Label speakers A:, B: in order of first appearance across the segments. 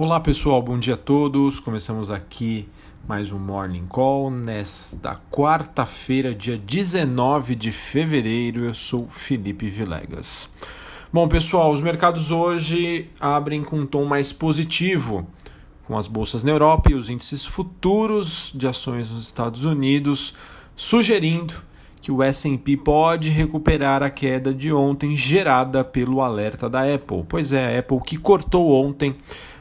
A: Olá pessoal, bom dia a todos. Começamos aqui mais um Morning Call nesta quarta-feira, dia 19 de fevereiro. Eu sou Felipe Vilegas. Bom pessoal, os mercados hoje abrem com um tom mais positivo, com as bolsas na Europa e os índices futuros de ações nos Estados Unidos sugerindo que o S&P pode recuperar a queda de ontem gerada pelo alerta da Apple. Pois é, a Apple que cortou ontem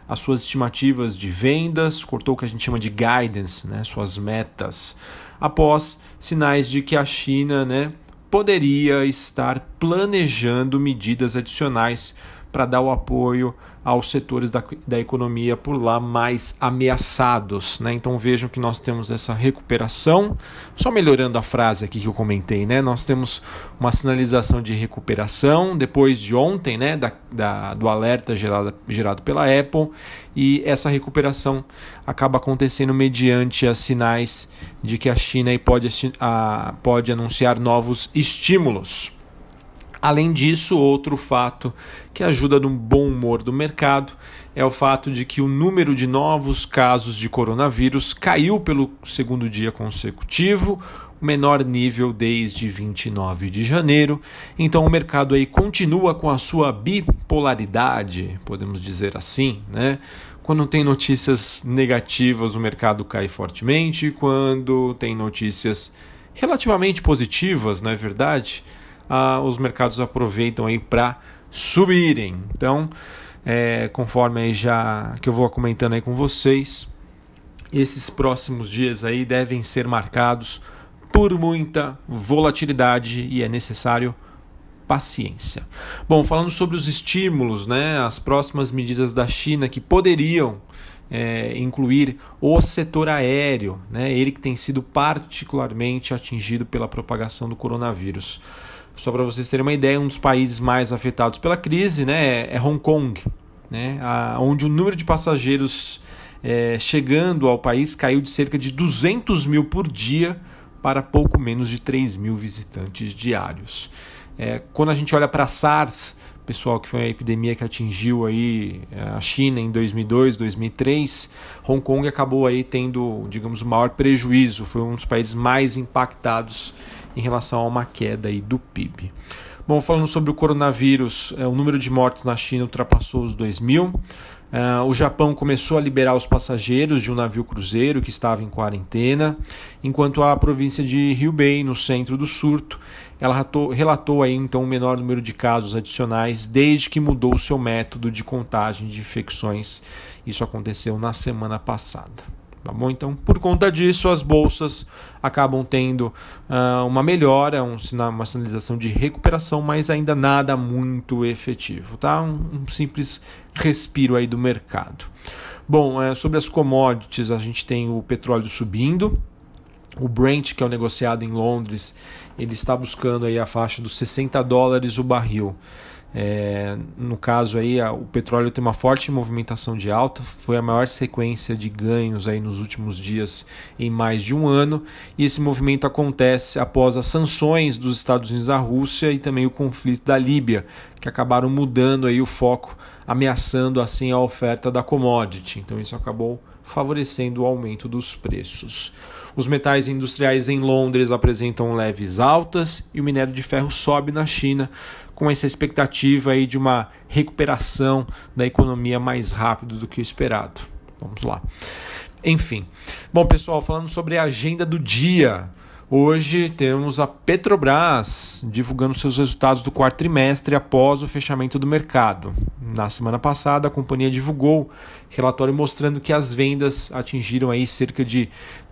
A: as suas estimativas de vendas, cortou o que a gente chama de guidance, né, suas metas, após sinais de que a China né, poderia estar planejando medidas adicionais para dar o apoio aos setores da, da economia por lá mais ameaçados. Né? Então vejam que nós temos essa recuperação, só melhorando a frase aqui que eu comentei, né? nós temos uma sinalização de recuperação depois de ontem, né? da, da, do alerta gerado, gerado pela Apple, e essa recuperação acaba acontecendo mediante as sinais de que a China pode, a, pode anunciar novos estímulos. Além disso, outro fato que ajuda no bom humor do mercado é o fato de que o número de novos casos de coronavírus caiu pelo segundo dia consecutivo, o menor nível desde 29 de janeiro. Então o mercado aí continua com a sua bipolaridade, podemos dizer assim, né? Quando tem notícias negativas, o mercado cai fortemente, quando tem notícias relativamente positivas, não é verdade? Ah, os mercados aproveitam aí para subirem. Então, é, conforme aí já que eu vou comentando aí com vocês, esses próximos dias aí devem ser marcados por muita volatilidade e é necessário paciência. Bom, falando sobre os estímulos, né, as próximas medidas da China que poderiam é, incluir o setor aéreo, né, ele que tem sido particularmente atingido pela propagação do coronavírus. Só para vocês terem uma ideia, um dos países mais afetados pela crise né, é Hong Kong, né, a, onde o número de passageiros é, chegando ao país caiu de cerca de 200 mil por dia para pouco menos de 3 mil visitantes diários. É, quando a gente olha para SARS, pessoal, que foi a epidemia que atingiu aí é, a China em 2002, 2003, Hong Kong acabou aí tendo, digamos, o maior prejuízo, foi um dos países mais impactados em relação a uma queda aí do PIB. Bom, falando sobre o coronavírus, é, o número de mortes na China ultrapassou os 2 mil. Uh, o Japão começou a liberar os passageiros de um navio cruzeiro que estava em quarentena, enquanto a província de Hubei, no centro do surto, ela relatou, relatou aí então um menor número de casos adicionais desde que mudou seu método de contagem de infecções. Isso aconteceu na semana passada. Tá bom? Então, por conta disso, as bolsas acabam tendo uh, uma melhora, um, uma sinalização de recuperação, mas ainda nada muito efetivo. Tá? Um, um simples respiro aí do mercado. Bom, é, sobre as commodities, a gente tem o petróleo subindo. O Brent, que é o negociado em Londres, ele está buscando aí a faixa dos 60 dólares o barril. É, no caso aí, a, o petróleo tem uma forte movimentação de alta, foi a maior sequência de ganhos aí nos últimos dias em mais de um ano, e esse movimento acontece após as sanções dos Estados Unidos à Rússia e também o conflito da Líbia, que acabaram mudando aí o foco, ameaçando assim a oferta da commodity. Então isso acabou favorecendo o aumento dos preços. Os metais industriais em Londres apresentam leves altas e o minério de ferro sobe na China, com essa expectativa aí de uma recuperação da economia mais rápido do que o esperado. Vamos lá. Enfim. Bom, pessoal, falando sobre a agenda do dia. Hoje temos a Petrobras divulgando seus resultados do quarto trimestre após o fechamento do mercado. Na semana passada, a companhia divulgou relatório mostrando que as vendas atingiram aí cerca de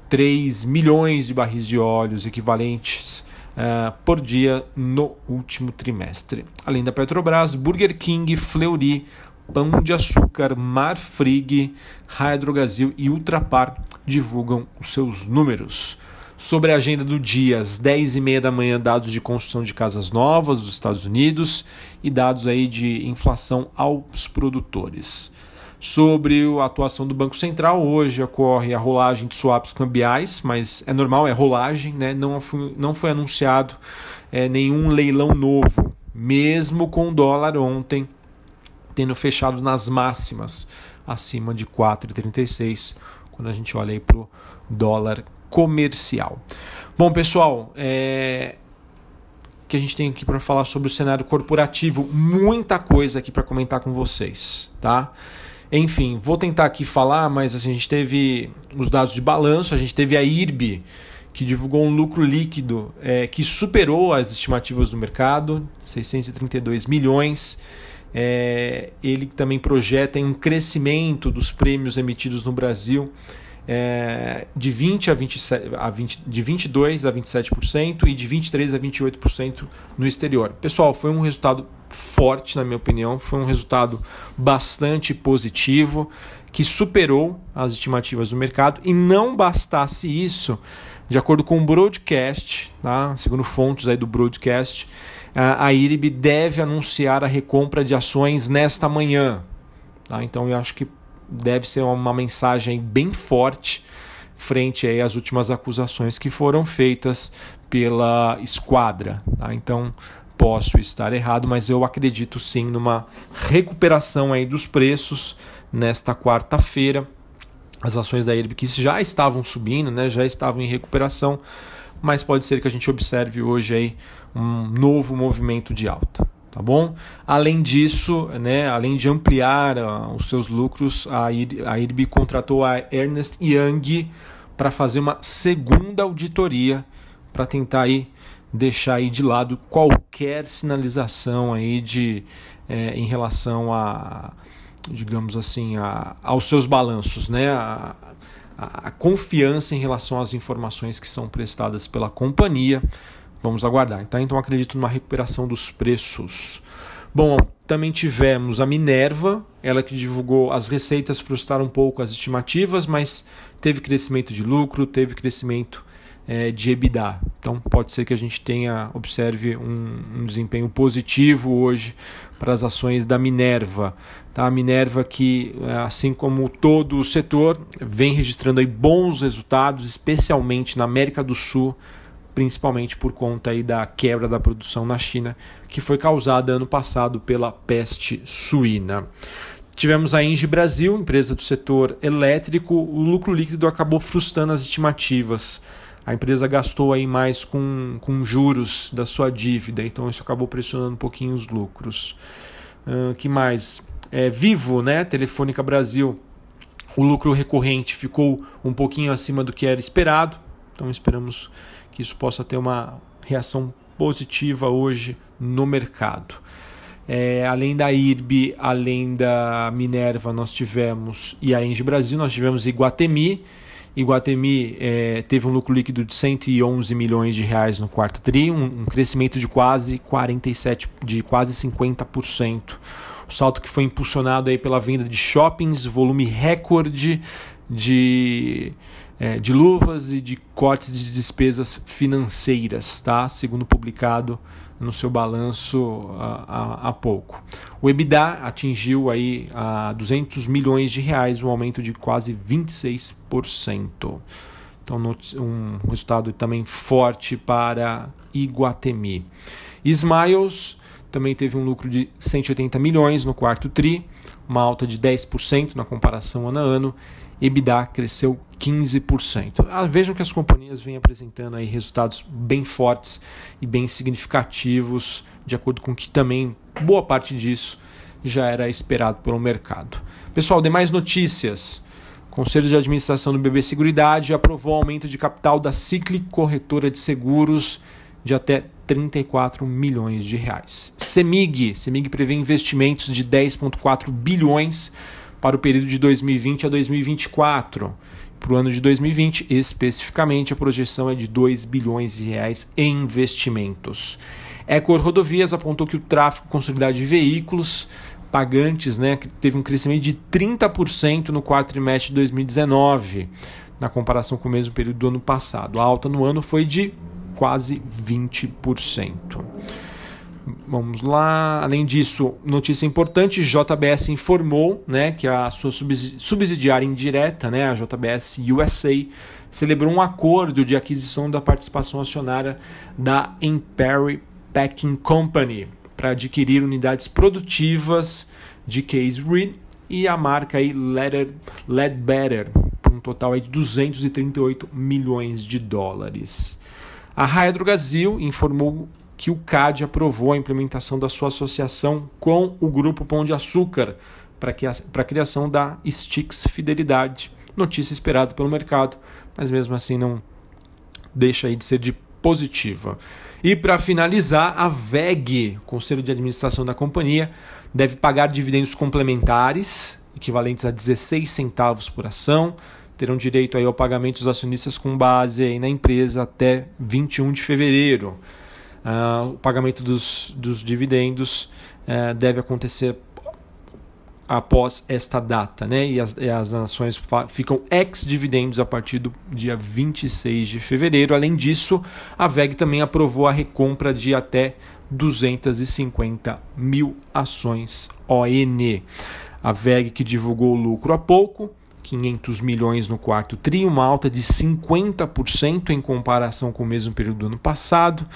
A: 3 milhões de barris de óleos equivalentes uh, por dia no último trimestre. Além da Petrobras, Burger King, Fleury, Pão de Açúcar, Marfrig, Hydrogazil e Ultrapar divulgam os seus números sobre a agenda do dia, às 10h30 da manhã, dados de construção de casas novas dos Estados Unidos e dados aí de inflação aos produtores. Sobre a atuação do Banco Central, hoje ocorre a rolagem de swaps cambiais, mas é normal, é rolagem, né? não, foi, não foi anunciado é, nenhum leilão novo, mesmo com o dólar ontem tendo fechado nas máximas acima de 4,36 quando a gente olha para o dólar comercial. Bom, pessoal, é... que a gente tem aqui para falar sobre o cenário corporativo, muita coisa aqui para comentar com vocês, tá? Enfim, vou tentar aqui falar, mas assim, a gente teve os dados de balanço, a gente teve a IRB, que divulgou um lucro líquido é, que superou as estimativas do mercado, 632 milhões. É, ele também projeta um crescimento dos prêmios emitidos no Brasil é, de 20 a 27, a 20, de 22 a 27% e de 23 a 28% no exterior. Pessoal, foi um resultado forte, na minha opinião, foi um resultado bastante positivo que superou as estimativas do mercado e não bastasse isso, de acordo com o broadcast, tá? segundo fontes aí do broadcast, a IRIB deve anunciar a recompra de ações nesta manhã. Tá? Então eu acho que deve ser uma mensagem bem forte frente aí às últimas acusações que foram feitas pela esquadra. Tá? Então posso estar errado, mas eu acredito sim numa recuperação aí dos preços nesta quarta-feira as ações da que já estavam subindo, né, já estavam em recuperação, mas pode ser que a gente observe hoje aí um novo movimento de alta. Tá bom? Além disso, né, além de ampliar uh, os seus lucros, a IRB contratou a Ernest Young para fazer uma segunda auditoria para tentar aí deixar aí de lado qualquer sinalização aí de é, em relação a digamos assim, a, aos seus balanços, né? A, a, a, confiança em relação às informações que são prestadas pela companhia. Vamos aguardar. Tá? Então acredito numa recuperação dos preços. Bom, também tivemos a Minerva, ela que divulgou as receitas frustraram um pouco as estimativas, mas teve crescimento de lucro, teve crescimento é, de EBITDA. Então pode ser que a gente tenha, observe um, um, desempenho positivo hoje para as ações da Minerva. Tá? A Minerva que, assim como todo o setor, vem registrando aí bons resultados, especialmente na América do Sul, principalmente por conta aí da quebra da produção na China, que foi causada ano passado pela peste suína. Tivemos a Engie Brasil, empresa do setor elétrico, o lucro líquido acabou frustrando as estimativas a empresa gastou aí mais com, com juros da sua dívida, então isso acabou pressionando um pouquinho os lucros. Uh, que mais? É, Vivo, né? Telefônica Brasil, o lucro recorrente ficou um pouquinho acima do que era esperado, então esperamos que isso possa ter uma reação positiva hoje no mercado. É, além da IRB, além da Minerva, nós tivemos, e a Engie Brasil, nós tivemos Iguatemi, Iguatemi é, teve um lucro líquido de 111 milhões de reais no quarto tri, um, um crescimento de quase 47, de quase 50%. O salto que foi impulsionado aí pela venda de shoppings, volume recorde de, é, de luvas e de cortes de despesas financeiras, tá? segundo publicado no seu balanço há, há pouco. O EBITDA atingiu aí a 200 milhões de reais, um aumento de quase 26%. Então, um resultado também forte para Iguatemi. Smiles também teve um lucro de 180 milhões no quarto tri, uma alta de 10% na comparação ano a ano EBITDA cresceu 15%. Ah, vejam que as companhias vêm apresentando aí resultados bem fortes e bem significativos, de acordo com que também boa parte disso já era esperado pelo mercado. Pessoal, demais notícias. O Conselho de Administração do BB Seguridade aprovou aumento de capital da Cicle Corretora de Seguros de até 34 milhões de reais. Semig, Semig prevê investimentos de 10,4 bilhões para o período de 2020 a 2024. Para o ano de 2020, especificamente, a projeção é de 2 bilhões de reais em investimentos. Ecor Rodovias apontou que o tráfego com solidariedade de veículos pagantes né, teve um crescimento de 30% no quarto trimestre de 2019, na comparação com o mesmo período do ano passado. A alta no ano foi de quase 20%. Vamos lá. Além disso, notícia importante: JBS informou, né, que a sua subsidiária indireta, né, a JBS USA, celebrou um acordo de aquisição da participação acionária da Imperi Packing Company para adquirir unidades produtivas de Case Reed e a marca Ledbetter, por um total aí de 238 milhões de dólares. A Brasil informou que o CAD aprovou a implementação da sua associação com o Grupo Pão de Açúcar para a criação da Stix Fidelidade. Notícia esperada pelo mercado, mas mesmo assim não deixa aí de ser de positiva. E para finalizar, a VEG, Conselho de Administração da companhia, deve pagar dividendos complementares, equivalentes a 16 centavos por ação, terão direito aí ao pagamento dos acionistas com base aí na empresa até 21 de fevereiro. Uh, o pagamento dos, dos dividendos uh, deve acontecer após esta data, né? E as, e as ações ficam ex-dividendos a partir do dia 26 de fevereiro. Além disso, a VEG também aprovou a recompra de até 250 mil ações ON. A VEG que divulgou o lucro há pouco, 500 milhões no quarto tri, uma alta de 50% em comparação com o mesmo período do ano passado.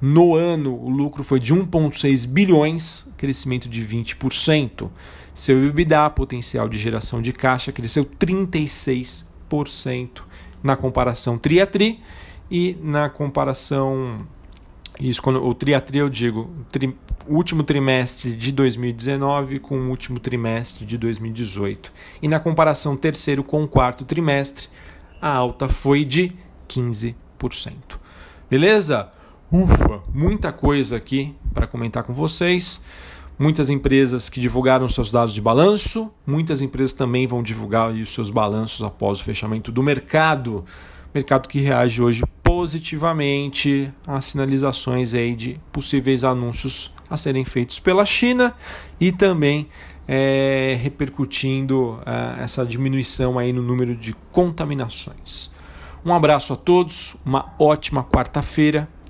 A: No ano, o lucro foi de 1,6 bilhões, crescimento de 20%. Seu EBITDA, potencial de geração de caixa, cresceu 36% na comparação tri a tri e na comparação isso quando o tri a tri eu digo tri, último trimestre de 2019 com o último trimestre de 2018. E na comparação terceiro com quarto trimestre, a alta foi de 15%. Beleza? Ufa, muita coisa aqui para comentar com vocês. Muitas empresas que divulgaram seus dados de balanço, muitas empresas também vão divulgar os seus balanços após o fechamento do mercado. Mercado que reage hoje positivamente às sinalizações aí de possíveis anúncios a serem feitos pela China e também é, repercutindo é, essa diminuição aí no número de contaminações. Um abraço a todos, uma ótima quarta-feira